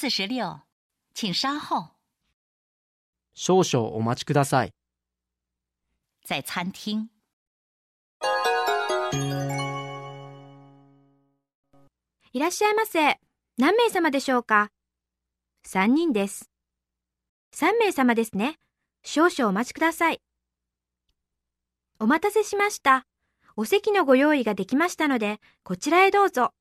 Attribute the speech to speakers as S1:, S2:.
S1: 四十六，请稍后。
S2: 少々お待ちください。
S1: 在餐厅。
S3: いらっしゃいませ。何名様でしょうか ?3 人です。3名様ですね。少々お待ちください。お待たせしました。お席のご用意ができましたので、こちらへどうぞ。